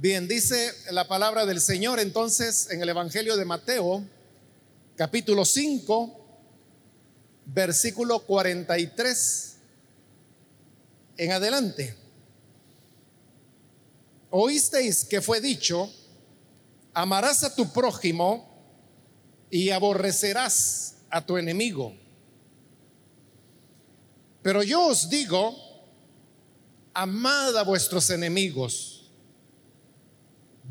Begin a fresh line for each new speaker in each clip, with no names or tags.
Bien, dice la palabra del Señor entonces en el Evangelio de Mateo, capítulo 5, versículo 43 en adelante. Oísteis que fue dicho, amarás a tu prójimo y aborrecerás a tu enemigo. Pero yo os digo, amad a vuestros enemigos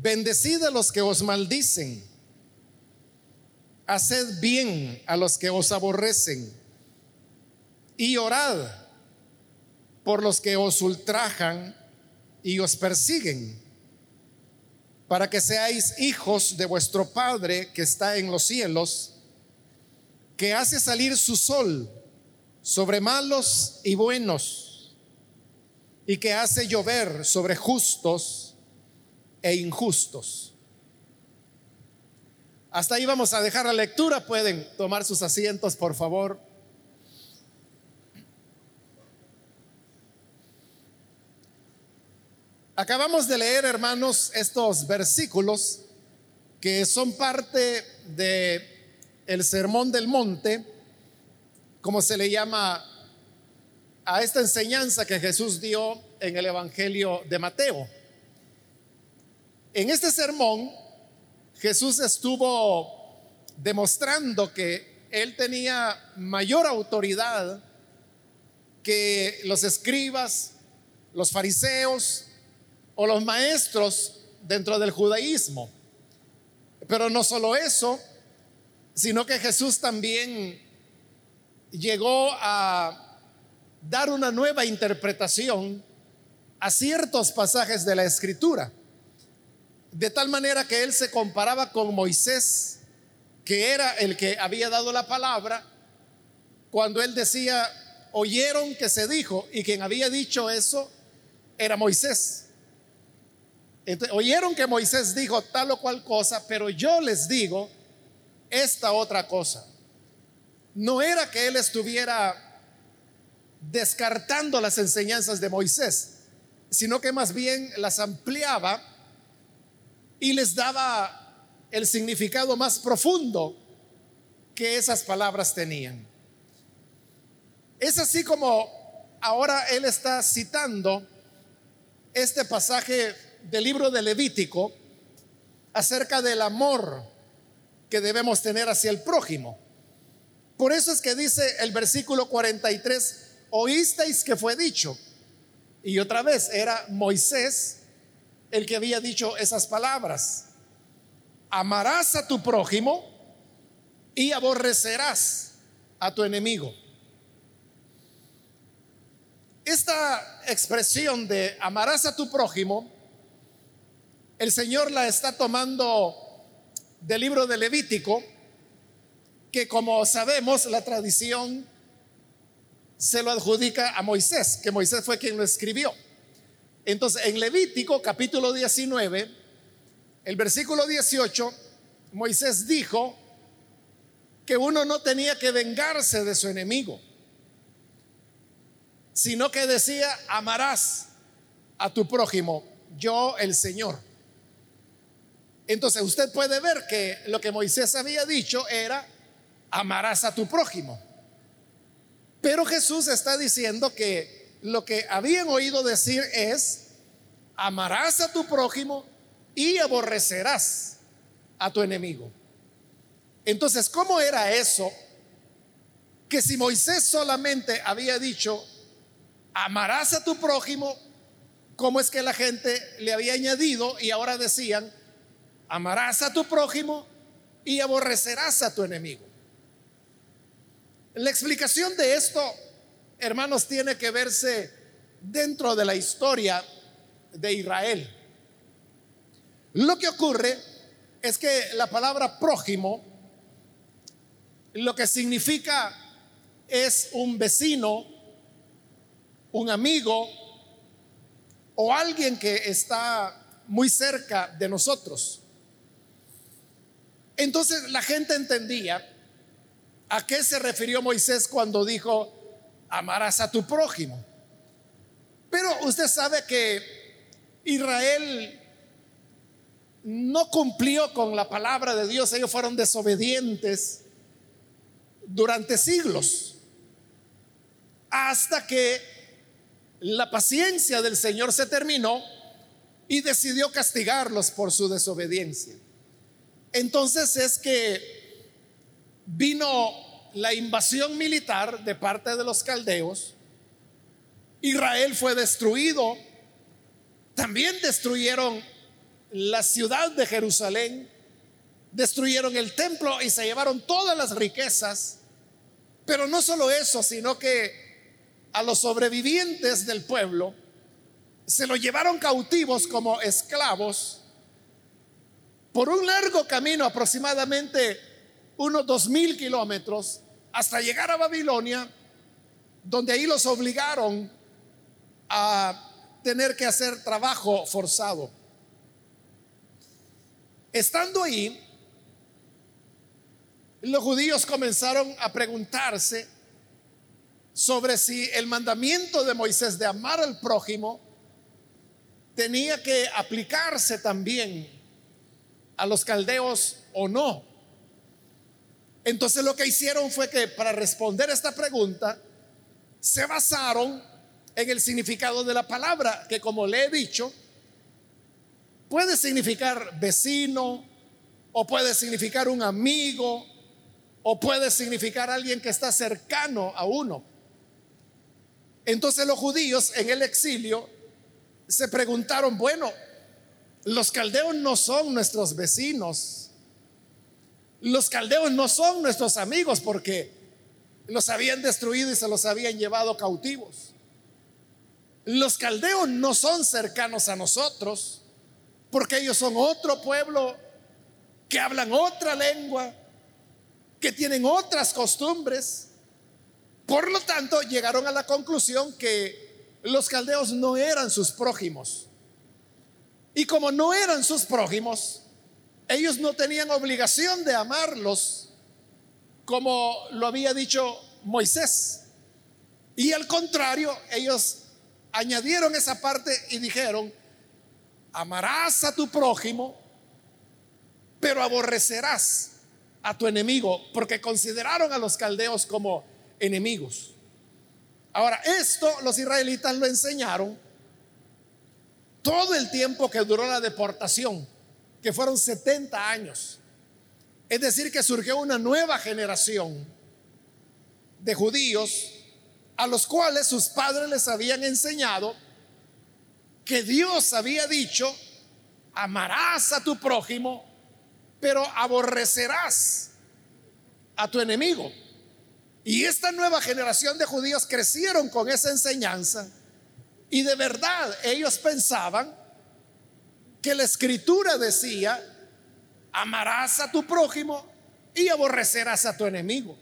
Bendecid a los que os maldicen. Haced bien a los que os aborrecen. Y orad por los que os ultrajan y os persiguen, para que seáis hijos de vuestro Padre que está en los cielos, que hace salir su sol sobre malos y buenos, y que hace llover sobre justos e injustos. Hasta ahí vamos a dejar la lectura. Pueden tomar sus asientos, por favor. Acabamos de leer, hermanos, estos versículos que son parte de el Sermón del Monte, como se le llama a esta enseñanza que Jesús dio en el Evangelio de Mateo. En este sermón, Jesús estuvo demostrando que él tenía mayor autoridad que los escribas, los fariseos o los maestros dentro del judaísmo. Pero no solo eso, sino que Jesús también llegó a dar una nueva interpretación a ciertos pasajes de la escritura. De tal manera que él se comparaba con Moisés, que era el que había dado la palabra, cuando él decía, oyeron que se dijo, y quien había dicho eso era Moisés. Oyeron que Moisés dijo tal o cual cosa, pero yo les digo esta otra cosa. No era que él estuviera descartando las enseñanzas de Moisés, sino que más bien las ampliaba y les daba el significado más profundo que esas palabras tenían. Es así como ahora él está citando este pasaje del libro de Levítico acerca del amor que debemos tener hacia el prójimo. Por eso es que dice el versículo 43, oísteis que fue dicho. Y otra vez era Moisés el que había dicho esas palabras. Amarás a tu prójimo y aborrecerás a tu enemigo. Esta expresión de amarás a tu prójimo, el Señor la está tomando del libro de Levítico, que como sabemos la tradición se lo adjudica a Moisés, que Moisés fue quien lo escribió. Entonces, en Levítico capítulo 19, el versículo 18, Moisés dijo que uno no tenía que vengarse de su enemigo, sino que decía, amarás a tu prójimo, yo el Señor. Entonces usted puede ver que lo que Moisés había dicho era, amarás a tu prójimo. Pero Jesús está diciendo que lo que habían oído decir es, amarás a tu prójimo y aborrecerás a tu enemigo. Entonces, ¿cómo era eso? Que si Moisés solamente había dicho, amarás a tu prójimo, ¿cómo es que la gente le había añadido y ahora decían, amarás a tu prójimo y aborrecerás a tu enemigo? La explicación de esto hermanos, tiene que verse dentro de la historia de Israel. Lo que ocurre es que la palabra prójimo lo que significa es un vecino, un amigo o alguien que está muy cerca de nosotros. Entonces la gente entendía a qué se refirió Moisés cuando dijo, amarás a tu prójimo. Pero usted sabe que Israel no cumplió con la palabra de Dios, ellos fueron desobedientes durante siglos, hasta que la paciencia del Señor se terminó y decidió castigarlos por su desobediencia. Entonces es que vino la invasión militar de parte de los caldeos, Israel fue destruido, también destruyeron la ciudad de Jerusalén, destruyeron el templo y se llevaron todas las riquezas. Pero no solo eso, sino que a los sobrevivientes del pueblo se lo llevaron cautivos como esclavos por un largo camino, aproximadamente unos dos mil kilómetros, hasta llegar a Babilonia, donde ahí los obligaron a tener que hacer trabajo forzado. Estando ahí, los judíos comenzaron a preguntarse sobre si el mandamiento de Moisés de amar al prójimo tenía que aplicarse también a los caldeos o no. Entonces lo que hicieron fue que para responder esta pregunta se basaron en el significado de la palabra, que como le he dicho, puede significar vecino, o puede significar un amigo, o puede significar alguien que está cercano a uno. Entonces los judíos en el exilio se preguntaron, bueno, los caldeos no son nuestros vecinos, los caldeos no son nuestros amigos porque los habían destruido y se los habían llevado cautivos. Los caldeos no son cercanos a nosotros porque ellos son otro pueblo que hablan otra lengua, que tienen otras costumbres. Por lo tanto, llegaron a la conclusión que los caldeos no eran sus prójimos. Y como no eran sus prójimos, ellos no tenían obligación de amarlos como lo había dicho Moisés. Y al contrario, ellos añadieron esa parte y dijeron, amarás a tu prójimo, pero aborrecerás a tu enemigo, porque consideraron a los caldeos como enemigos. Ahora, esto los israelitas lo enseñaron todo el tiempo que duró la deportación, que fueron 70 años. Es decir, que surgió una nueva generación de judíos a los cuales sus padres les habían enseñado que Dios había dicho, amarás a tu prójimo, pero aborrecerás a tu enemigo. Y esta nueva generación de judíos crecieron con esa enseñanza y de verdad ellos pensaban que la escritura decía, amarás a tu prójimo y aborrecerás a tu enemigo.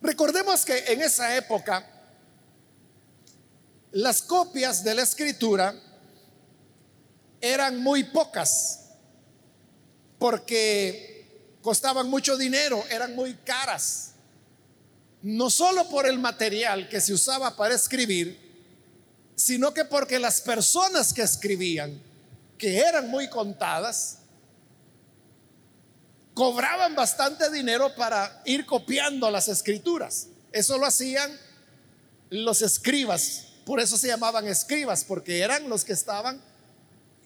Recordemos que en esa época las copias de la escritura eran muy pocas porque costaban mucho dinero, eran muy caras. No solo por el material que se usaba para escribir, sino que porque las personas que escribían, que eran muy contadas, cobraban bastante dinero para ir copiando las escrituras. Eso lo hacían los escribas, por eso se llamaban escribas, porque eran los que estaban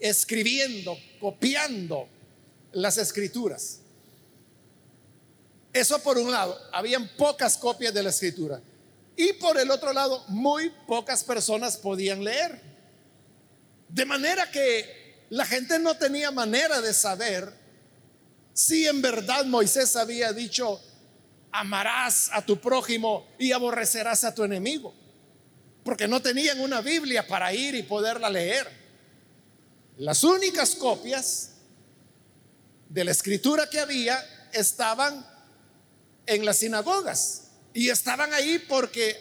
escribiendo, copiando las escrituras. Eso por un lado, habían pocas copias de la escritura. Y por el otro lado, muy pocas personas podían leer. De manera que la gente no tenía manera de saber si en verdad Moisés había dicho, amarás a tu prójimo y aborrecerás a tu enemigo, porque no tenían una Biblia para ir y poderla leer. Las únicas copias de la escritura que había estaban en las sinagogas y estaban ahí porque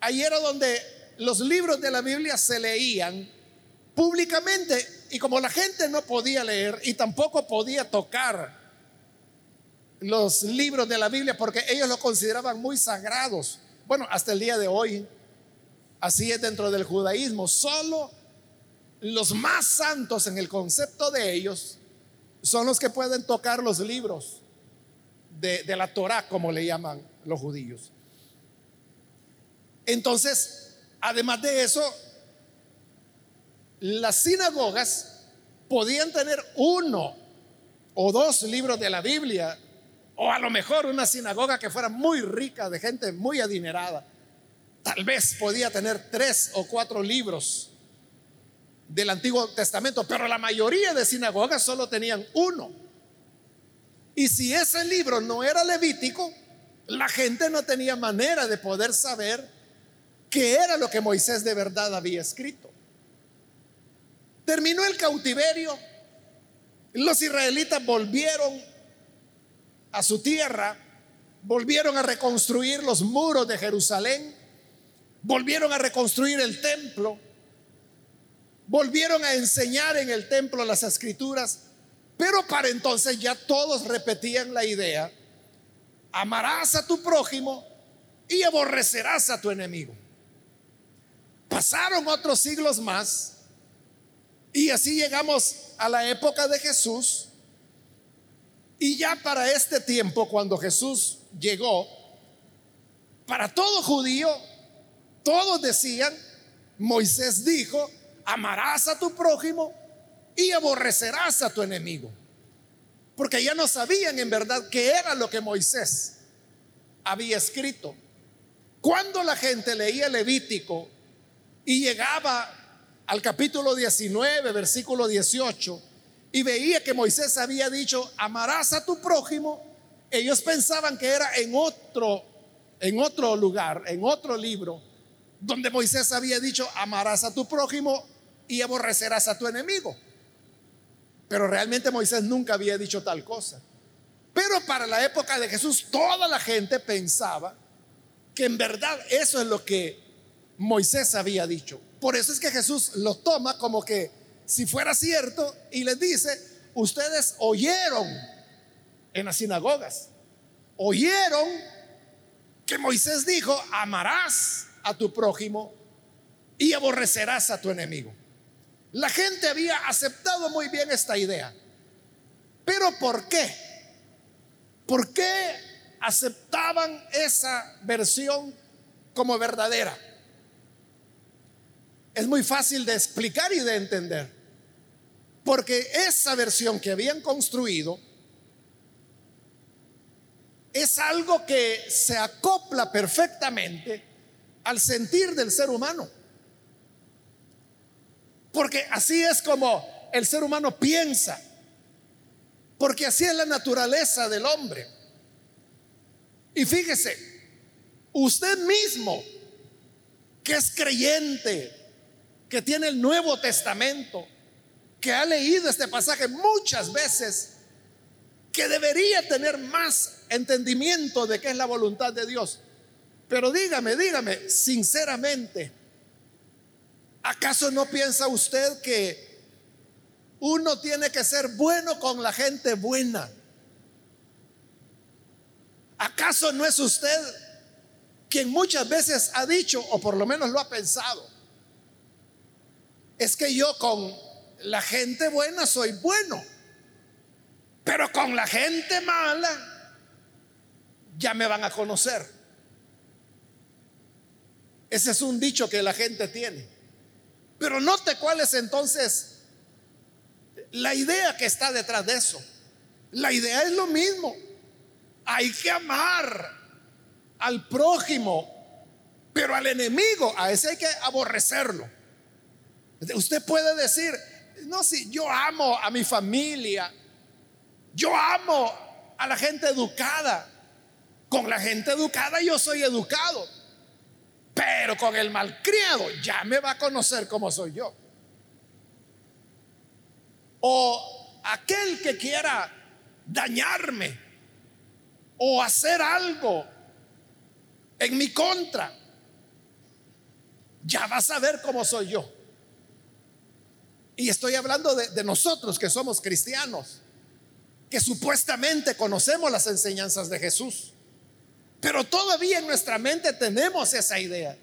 ahí era donde los libros de la Biblia se leían públicamente y como la gente no podía leer y tampoco podía tocar los libros de la Biblia porque ellos lo consideraban muy sagrados. Bueno, hasta el día de hoy, así es dentro del judaísmo. Solo los más santos en el concepto de ellos son los que pueden tocar los libros de, la Torah, como le llaman los judíos. Entonces, además de eso, las sinagogas podían tener uno o dos libros de la Biblia, o a lo mejor una sinagoga que fuera muy rica, de gente muy adinerada. Tal vez podía tener tres o cuatro libros del Antiguo Testamento, pero la mayoría de sinagogas solo tenían uno. Y si ese libro no era levítico, la gente no tenía manera de poder saber qué era lo que Moisés de verdad había escrito. Terminó el cautiverio, los israelitas volvieron a su tierra, volvieron a reconstruir los muros de Jerusalén, volvieron a reconstruir el templo, volvieron a enseñar en el templo las escrituras, pero para entonces ya todos repetían la idea, amarás a tu prójimo y aborrecerás a tu enemigo. Pasaron otros siglos más y así llegamos a la época de Jesús y ya para este tiempo, cuando Jesús llegó, para todo judío, todos decían, Moisés dijo, amarás a tu prójimo y aborrecerás a tu enemigo. Porque ya no sabían en verdad qué era lo que Moisés había escrito. Cuando la gente leía Levítico y llegaba al capítulo 19, versículo 18, y veía que Moisés había dicho, amarás a tu prójimo, ellos pensaban que era en otro, en otro lugar, en otro libro, donde Moisés había dicho, amarás a tu prójimo y aborrecerás a tu enemigo. Pero realmente Moisés nunca había dicho tal cosa. Pero para la época de Jesús, toda la gente pensaba que en verdad eso es lo que Moisés había dicho. Por eso es que Jesús lo toma como que si fuera cierto y les dice, ustedes oyeron en las sinagogas, oyeron que Moisés dijo, amarás a tu prójimo y aborrecerás a tu enemigo. La gente había aceptado muy bien esta idea. Pero ¿por qué? ¿Por qué aceptaban esa versión como verdadera? Es muy fácil de explicar y de entender. Porque esa versión que habían construido es algo que se acopla perfectamente al sentir del ser humano. Porque así es como el ser humano piensa. Porque así es la naturaleza del hombre. Y fíjese, usted mismo, que es creyente, que tiene el Nuevo Testamento, que ha leído este pasaje muchas veces, que debería tener más entendimiento de qué es la voluntad de Dios. Pero dígame, dígame, sinceramente, ¿Acaso no piensa usted que uno tiene que ser bueno con la gente buena? ¿Acaso no es usted quien muchas veces ha dicho, o por lo menos lo ha pensado, es que yo con la gente buena soy bueno, pero con la gente mala ya me van a conocer? Ese es un dicho que la gente tiene. Pero note cuál es entonces la idea que está detrás de eso. La idea es lo mismo. Hay que amar al prójimo, pero al enemigo, a ese hay que aborrecerlo. Usted puede decir, no, si yo amo a mi familia, yo amo a la gente educada. Con la gente educada yo soy educado. Pero con el malcriado ya me va a conocer como soy yo. O aquel que quiera dañarme o hacer algo en mi contra, ya va a saber cómo soy yo. Y estoy hablando de, de, nosotros que somos cristianos, que supuestamente conocemos las enseñanzas de Jesús. Pero todavía en nuestra mente tenemos esa idea,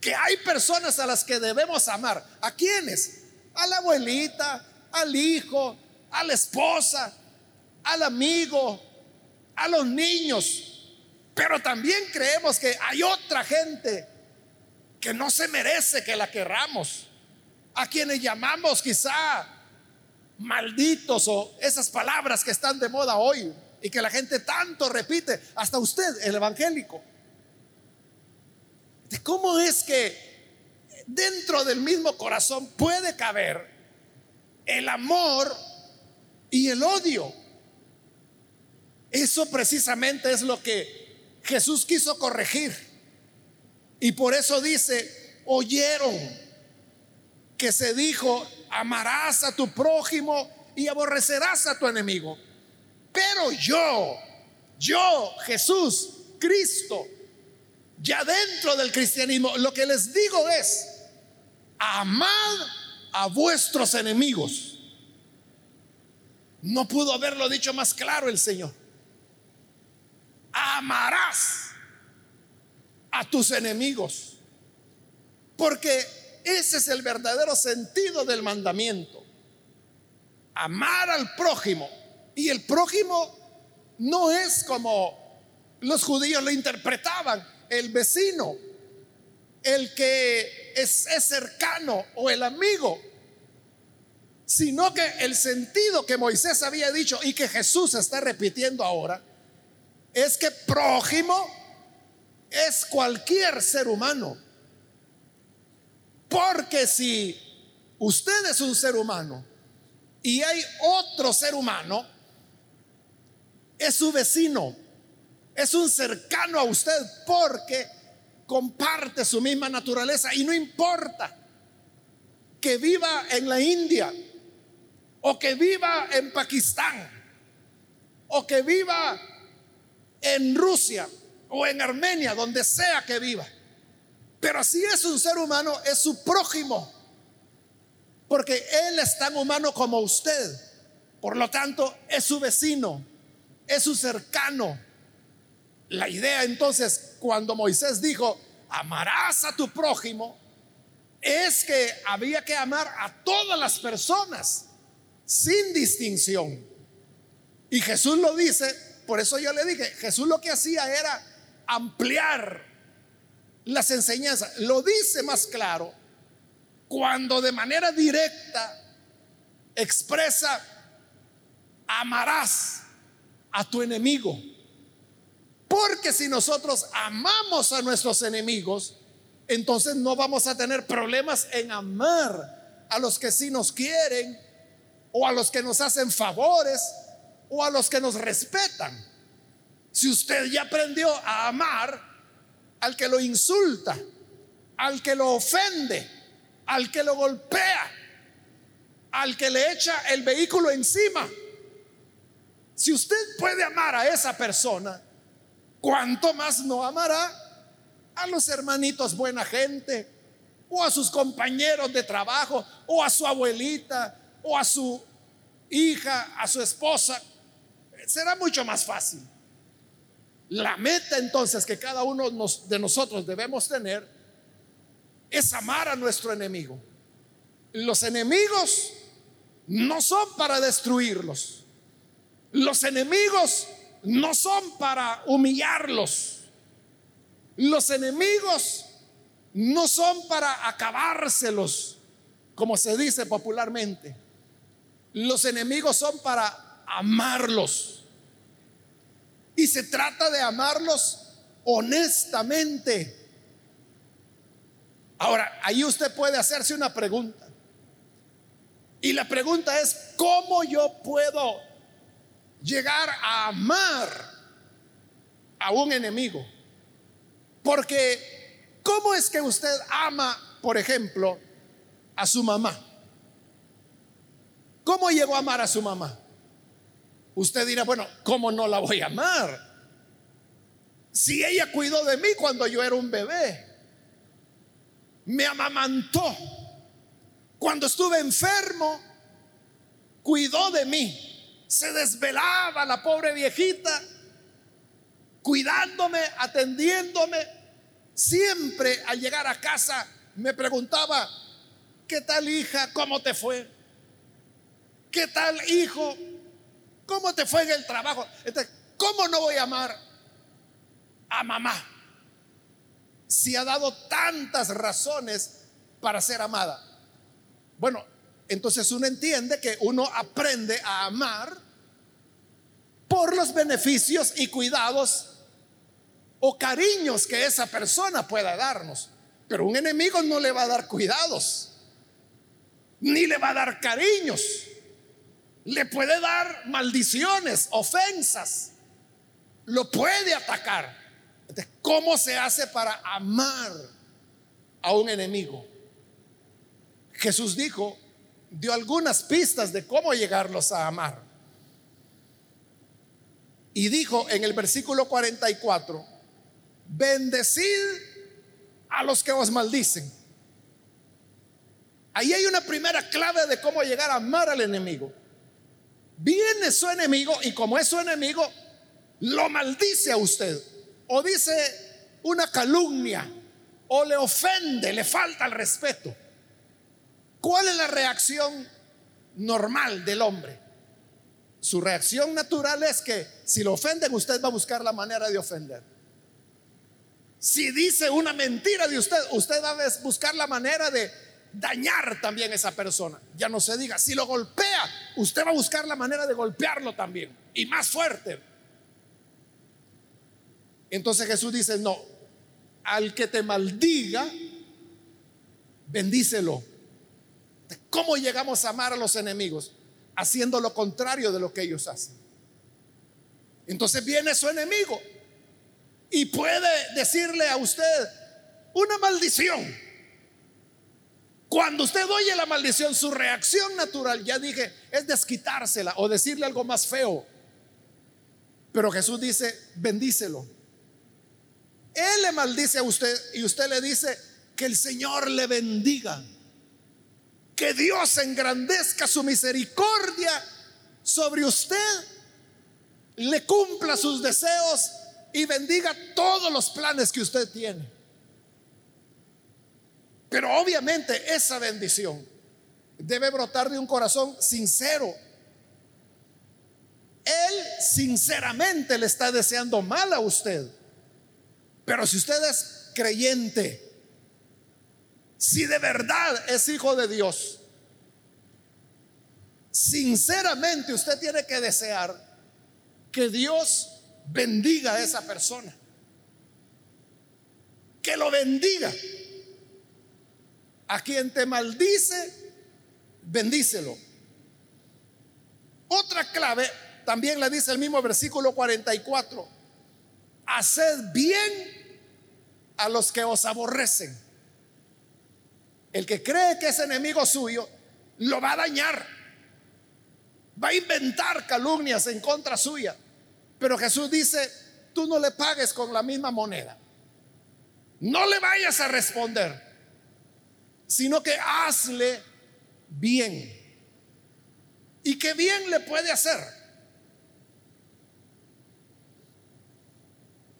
que hay personas a las que debemos amar. ¿A quiénes? a la abuelita, al hijo, a la esposa, al amigo, a los niños. Pero también creemos que hay otra gente que no se merece que la querramos, a quienes llamamos quizá malditos o esas palabras que están de moda hoy y que la gente tanto repite, hasta usted, el evangélico. ¿Cómo es que dentro del mismo corazón puede caber el amor y el odio? Eso precisamente es lo que Jesús quiso corregir. Y por eso dice, oyeron que se dijo, amarás a tu prójimo y aborrecerás a tu enemigo. Pero yo, yo, Jesús, Cristo, ya dentro del cristianismo, lo que les digo es, amad a vuestros enemigos. No pudo haberlo dicho más claro el Señor. Amarás a tus enemigos. Porque ese es el verdadero sentido del mandamiento. Amar al prójimo. Y el prójimo no es como los judíos lo interpretaban, el vecino, el que es, es cercano o el amigo, sino que el sentido que Moisés había dicho y que Jesús está repitiendo ahora, es que prójimo es cualquier ser humano. Porque si usted es un ser humano y hay otro ser humano, es su vecino, es un cercano a usted porque comparte su misma naturaleza y no importa que viva en la India o que viva en Pakistán o que viva en Rusia o en Armenia, donde sea que viva. Pero si es un ser humano, es su prójimo. Porque Él es tan humano como usted. Por lo tanto, es su vecino, es su cercano. La idea entonces, cuando Moisés dijo, amarás a tu prójimo, es que había que amar a todas las personas, sin distinción. Y Jesús lo dice, por eso yo le dije, Jesús lo que hacía era ampliar las enseñanzas. Lo dice más claro cuando de manera directa expresa, amarás a tu enemigo. Porque si nosotros amamos a nuestros enemigos, entonces no vamos a tener problemas en amar a los que sí nos quieren, o a los que nos hacen favores, o a los que nos respetan. Si usted ya aprendió a amar al que lo insulta, al que lo ofende, al que lo golpea, al que le echa el vehículo encima. Si usted puede amar a esa persona, ¿cuánto más no amará a los hermanitos buena gente? O a sus compañeros de trabajo, o a su abuelita, o a su hija, a su esposa. Será mucho más fácil. La meta entonces que cada uno de nosotros debemos tener es amar a nuestro enemigo. Los enemigos no son para destruirlos. Los enemigos no son para humillarlos. Los enemigos no son para acabárselos, como se dice popularmente. Los enemigos son para amarlos. Y se trata de amarlos honestamente. Ahora, ahí usted puede hacerse una pregunta. Y la pregunta es, ¿cómo yo puedo llegar a amar a un enemigo? Porque, ¿cómo es que usted ama, por ejemplo, a su mamá? ¿Cómo llegó a amar a su mamá? Usted dirá, bueno, ¿cómo no la voy a amar? Si ella cuidó de mí cuando yo era un bebé, me amamantó. Cuando estuve enfermo, cuidó de mí. Se desvelaba la pobre viejita, cuidándome, atendiéndome. Siempre al llegar a casa me preguntaba, ¿Qué tal hija? ¿Cómo te fue? ¿Qué tal hijo? ¿Cómo te fue en el trabajo? ¿cómo no voy a amar a mamá? Si ha dado tantas razones para ser amada. Bueno, entonces uno entiende que uno aprende a amar por los beneficios y cuidados o cariños que esa persona pueda darnos. Pero un enemigo no le va a dar cuidados, ni le va a dar cariños. Le puede dar maldiciones, ofensas. Lo puede atacar. ¿cómo se hace para amar a un enemigo? Jesús dijo, dio algunas pistas de cómo llegarlos a amar. Y dijo en el versículo 44, bendecid a los que os maldicen. Ahí hay una primera clave de cómo llegar a amar al enemigo. Viene su enemigo y como es su enemigo, lo maldice a usted. O dice una calumnia, o le ofende, le falta el respeto. ¿Cuál es la reacción normal del hombre? Su reacción natural es que si lo ofenden, usted va a buscar la manera de ofender. Si dice una mentira de usted, usted va a buscar la manera de dañar también a esa persona. Ya no se diga, si lo golpea, usted va a buscar la manera de golpearlo también y más fuerte. Entonces Jesús dice, no, al que te maldiga, bendícelo. ¿Cómo llegamos a amar a los enemigos? Haciendo lo contrario de lo que ellos hacen. Entonces viene su enemigo y puede decirle a usted una maldición. Cuando usted oye la maldición, su reacción natural, ya dije, es desquitársela o decirle algo más feo. Pero Jesús dice, bendícelo. Él le maldice a usted y usted le dice que el Señor le bendiga. Que Dios engrandezca su misericordia sobre usted, le cumpla sus deseos y bendiga todos los planes que usted tiene. Pero obviamente esa bendición debe brotar de un corazón sincero. Él sinceramente le está deseando mal a usted. Pero si usted es creyente, si de verdad es hijo de Dios, sinceramente usted tiene que desear que Dios bendiga a esa persona. Que lo bendiga. A quien te maldice, bendícelo. Otra clave también la dice el mismo versículo 44. Haced bien a los que os aborrecen. El que cree que es enemigo suyo, lo va a dañar. Va a inventar calumnias en contra suya. Pero Jesús dice, tú no le pagues con la misma moneda. No le vayas a responder, sino que hazle bien. ¿Y qué bien le puede hacer?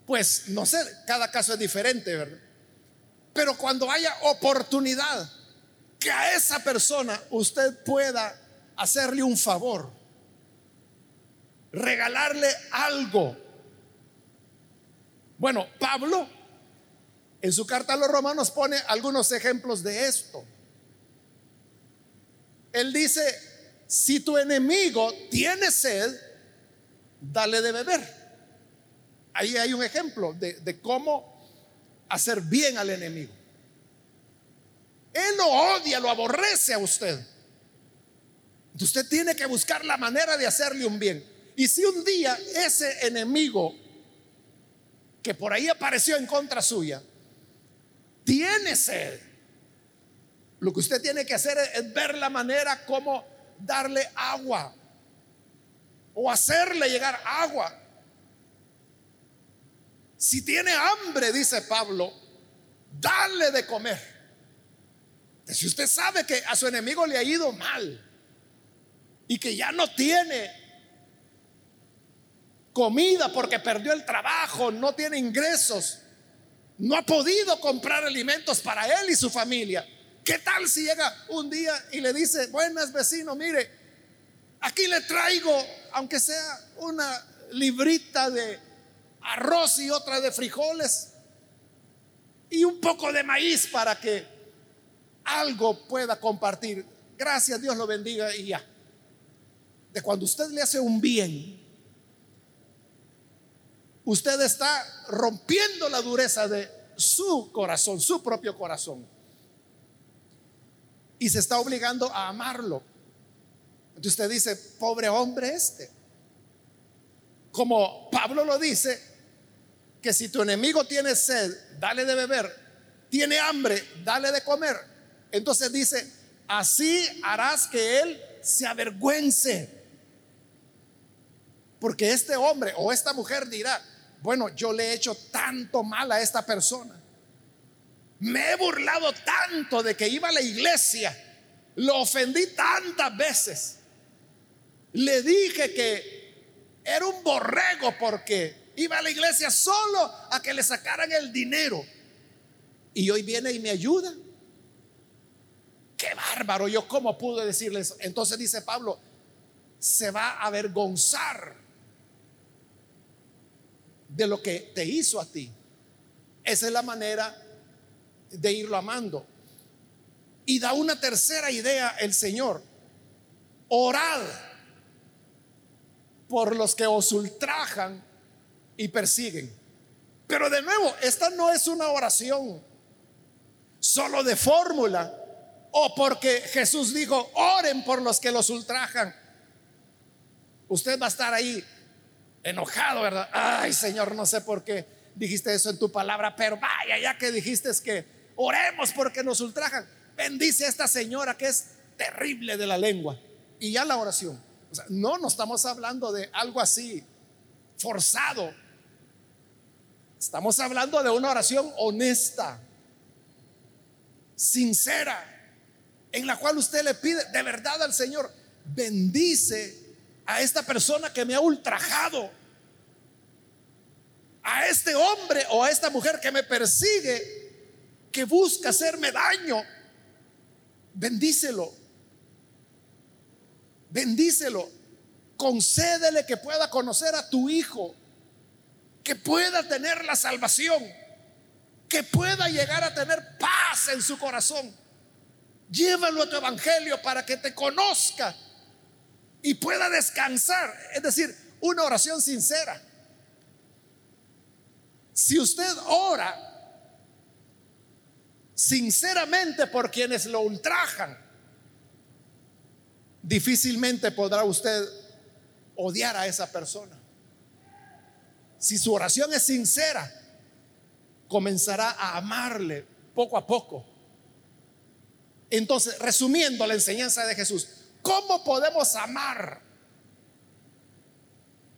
Pues no sé, cada caso es diferente, ¿verdad? Pero cuando haya oportunidad que a esa persona usted pueda hacerle un favor, regalarle algo. Bueno, Pablo en su carta a los romanos pone algunos ejemplos de esto. Él dice, si tu enemigo tiene sed, dale de beber. Ahí hay un ejemplo de, de cómo hacer bien al enemigo. Él lo odia, lo aborrece a usted. Usted tiene que buscar la manera de hacerle un bien. Y si un día ese enemigo que por ahí apareció en contra suya, tiene sed, lo que usted tiene que hacer es, ver la manera como darle agua o hacerle llegar agua. Si tiene hambre, dice Pablo, dale de comer. Si usted sabe que a su enemigo le ha ido mal y que ya no tiene comida porque perdió el trabajo, no tiene ingresos, no ha podido comprar alimentos para él y su familia. ¿Qué tal si llega un día y le dice, buenas vecino, mire, aquí le traigo, aunque sea una librita de arroz y otra de frijoles y un poco de maíz para que algo pueda compartir. Gracias, Dios lo bendiga y ya. De cuando usted le hace un bien, usted está rompiendo la dureza de su corazón, su propio corazón y se está obligando a amarlo. Entonces usted dice, pobre hombre este. Como Pablo lo dice, que si tu enemigo tiene sed, dale de beber, tiene hambre, dale de comer. Entonces dice, así harás que él se avergüence. Porque este hombre o esta mujer dirá, bueno, yo le he hecho tanto mal a esta persona. Me he burlado tanto de que iba a la iglesia. Lo ofendí tantas veces. Le dije que era un borrego porque iba a la iglesia solo a que le sacaran el dinero. Y hoy viene y me ayuda. Qué bárbaro, yo cómo pude decirles. Entonces dice Pablo, se va a avergonzar de lo que te hizo a ti. Esa es la manera de irlo amando. Y da una tercera idea el Señor. Orad por los que os ultrajan y persiguen. Pero de nuevo, esta no es una oración solo de fórmula o porque Jesús dijo, oren por los que los ultrajan. Usted va a estar ahí enojado, ¿verdad? Ay, Señor, no sé por qué dijiste eso en tu palabra, pero vaya, ya que dijiste es que oremos porque nos ultrajan. Bendice a esta señora que es terrible de la lengua. Y ya la oración. no, no estamos hablando de algo así forzado. Estamos hablando de una oración honesta, sincera, en la cual usted le pide de verdad al Señor, bendice a esta persona que me ha ultrajado, a este hombre o a esta mujer que me persigue que busca hacerme daño, bendícelo. Bendícelo. Concédele que pueda conocer a tu hijo, que pueda tener la salvación, que pueda llegar a tener paz en su corazón. Llévalo a tu evangelio para que te conozca y pueda descansar. Es decir, una oración sincera. Si usted ora sinceramente por quienes lo ultrajan, difícilmente podrá usted odiar a esa persona. Si su oración es sincera, comenzará a amarle poco a poco. Entonces, resumiendo la enseñanza de Jesús, ¿cómo podemos amar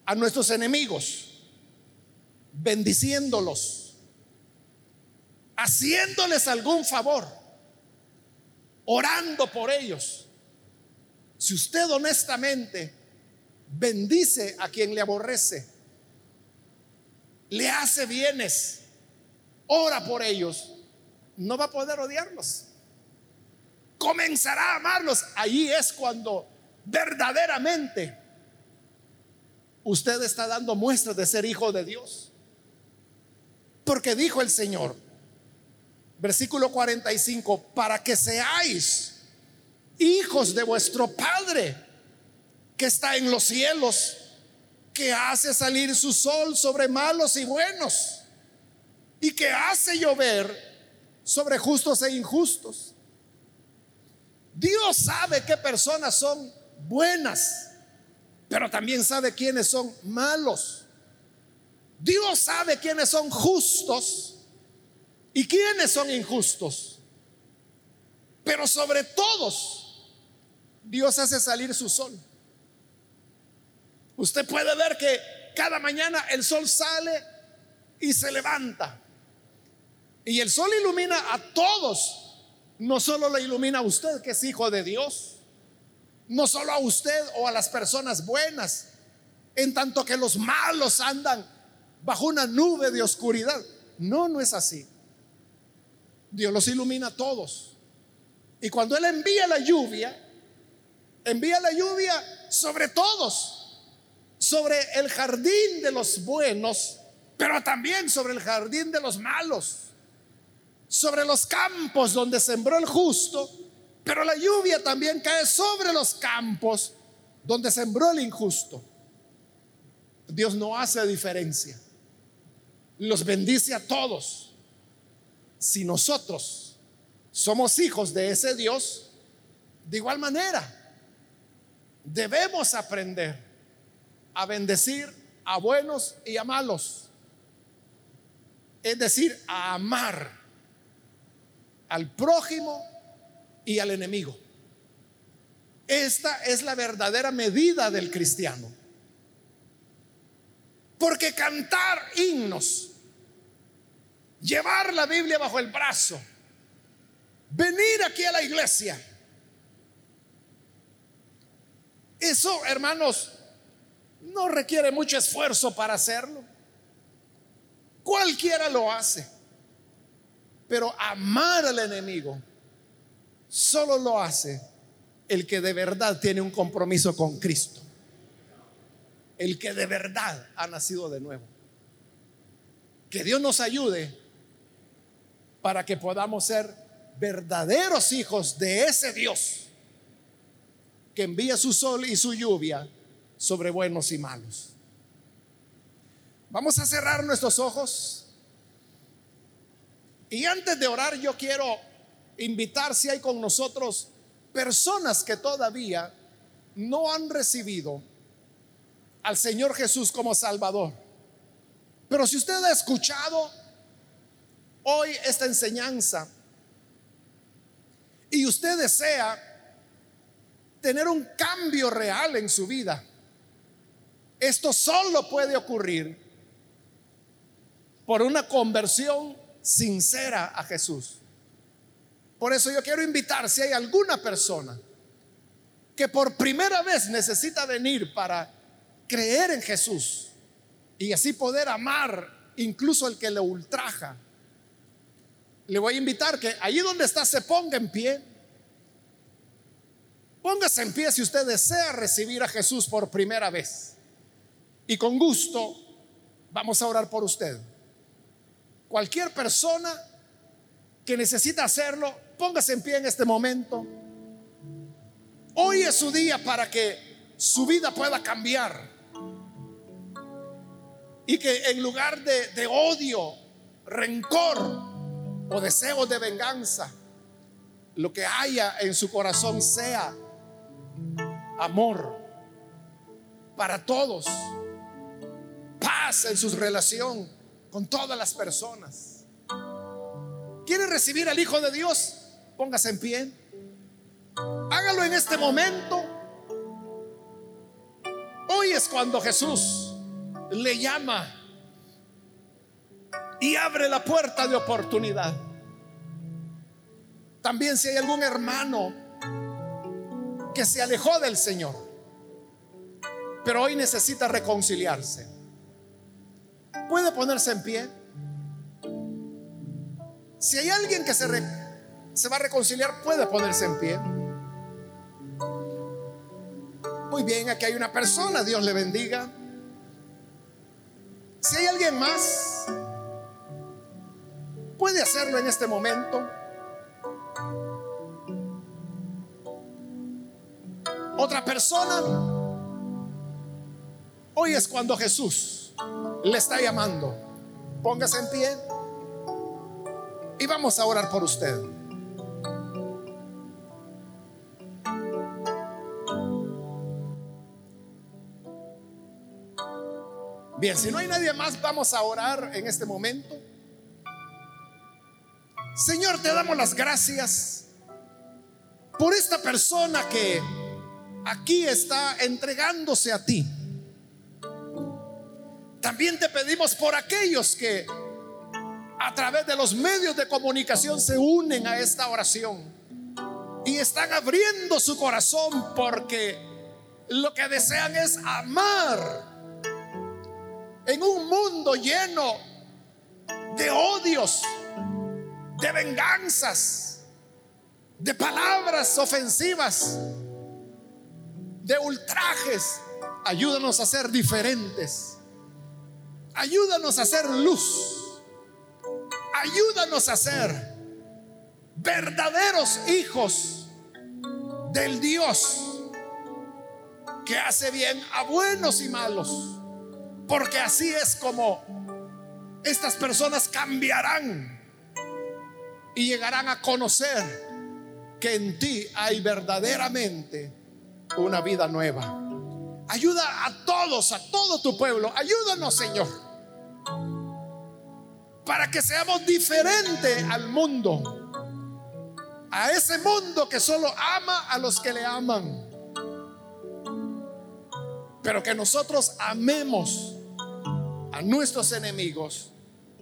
a nuestros enemigos? Bendiciéndolos haciéndoles algún favor, orando por ellos. Si usted honestamente bendice a quien le aborrece, le hace bienes, ora por ellos, no va a poder odiarlos. Comenzará a amarlos. Ahí es cuando verdaderamente usted está dando muestras de ser hijo de Dios. Porque dijo el Señor, versículo 45, para que seáis hijos de vuestro Padre que está en los cielos, que hace salir su sol sobre malos y buenos, y que hace llover sobre justos e injustos. Dios sabe qué personas son buenas, pero también sabe quiénes son malos. Dios sabe quiénes son justos ¿Y quiénes son injustos? Pero sobre todos, Dios hace salir su sol. Usted puede ver que cada mañana el sol sale y se levanta. Y el sol ilumina a todos. No solo le ilumina a usted, que es hijo de Dios. No solo a usted o a las personas buenas. En tanto que los malos andan bajo una nube de oscuridad. No, no es así. Dios los ilumina a todos. Y cuando Él envía la lluvia, envía la lluvia sobre todos, sobre el jardín de los buenos, pero también sobre el jardín de los malos, sobre los campos donde sembró el justo, pero la lluvia también cae sobre los campos donde sembró el injusto. Dios no hace diferencia. Los bendice a todos. Si nosotros somos hijos de ese Dios, de igual manera, debemos aprender a bendecir a buenos y a malos. Es decir, a amar al prójimo y al enemigo. Esta es la verdadera medida del cristiano. Porque cantar himnos, llevar la Biblia bajo el brazo, venir aquí a la iglesia, eso, hermanos, no requiere mucho esfuerzo para hacerlo. Cualquiera lo hace. Pero amar al enemigo solo lo hace el que de verdad tiene un compromiso con Cristo el que de verdad ha nacido de nuevo. Que Dios nos ayude para que podamos ser verdaderos hijos de ese Dios que envía su sol y su lluvia sobre buenos y malos. Vamos a cerrar nuestros ojos. Y antes de orar yo quiero invitar si hay con nosotros personas que todavía no han recibido al Señor Jesús como Salvador. Pero si usted ha escuchado hoy esta enseñanza y usted desea tener un cambio real en su vida, esto solo puede ocurrir por una conversión sincera a Jesús. Por eso yo quiero invitar si hay alguna persona que por primera vez necesita venir para creer en Jesús y así poder amar incluso al que le ultraja. Le voy a invitar que allí donde está se ponga en pie. Póngase en pie si usted desea recibir a Jesús por primera vez. Y con gusto vamos a orar por usted. Cualquier persona que necesita hacerlo, póngase en pie en este momento. Hoy es su día para que su vida pueda cambiar. Y que en lugar de, odio, rencor o deseo de venganza, lo que haya en su corazón sea amor para todos, en su relación con todas las personas. ¿Quiere recibir al Hijo de Dios? Póngase en pie. Hágalo en este momento. Hoy es cuando Jesús le llama y abre la puerta de oportunidad. También si hay algún hermano que se alejó del Señor, pero hoy necesita reconciliarse, puede ponerse en pie. Si hay alguien que se, se va a reconciliar, puede ponerse en pie. Muy bien, aquí hay una persona, Dios le bendiga. Si hay alguien más, puede hacerlo en este momento. Otra persona, hoy es cuando Jesús le está llamando. Póngase en pie y vamos a orar por usted. Bien, si no hay nadie más, vamos a orar en este momento. Señor, te damos las gracias por esta persona que aquí está entregándose a ti. También te pedimos por aquellos que a través de los medios de comunicación se unen a esta oración y están abriendo su corazón porque lo que desean es amar en un mundo lleno de odios, de venganzas, de palabras ofensivas, de ultrajes. Ayúdanos a ser diferentes. Ayúdanos a ser luz. Ayúdanos a ser verdaderos hijos del Dios que hace bien a buenos y malos. Porque así es como estas personas cambiarán y llegarán a conocer que en ti hay verdaderamente una vida nueva. Ayuda a todos, a todo tu pueblo. Ayúdanos, Señor. Para que seamos diferentes al mundo. A ese mundo que solo ama a los que le aman. Pero que nosotros amemos a nuestros enemigos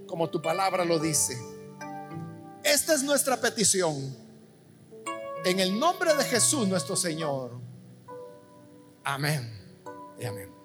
como tu palabra lo dice. Esta es nuestra petición. En el nombre de Jesús nuestro Señor. Amén y amén.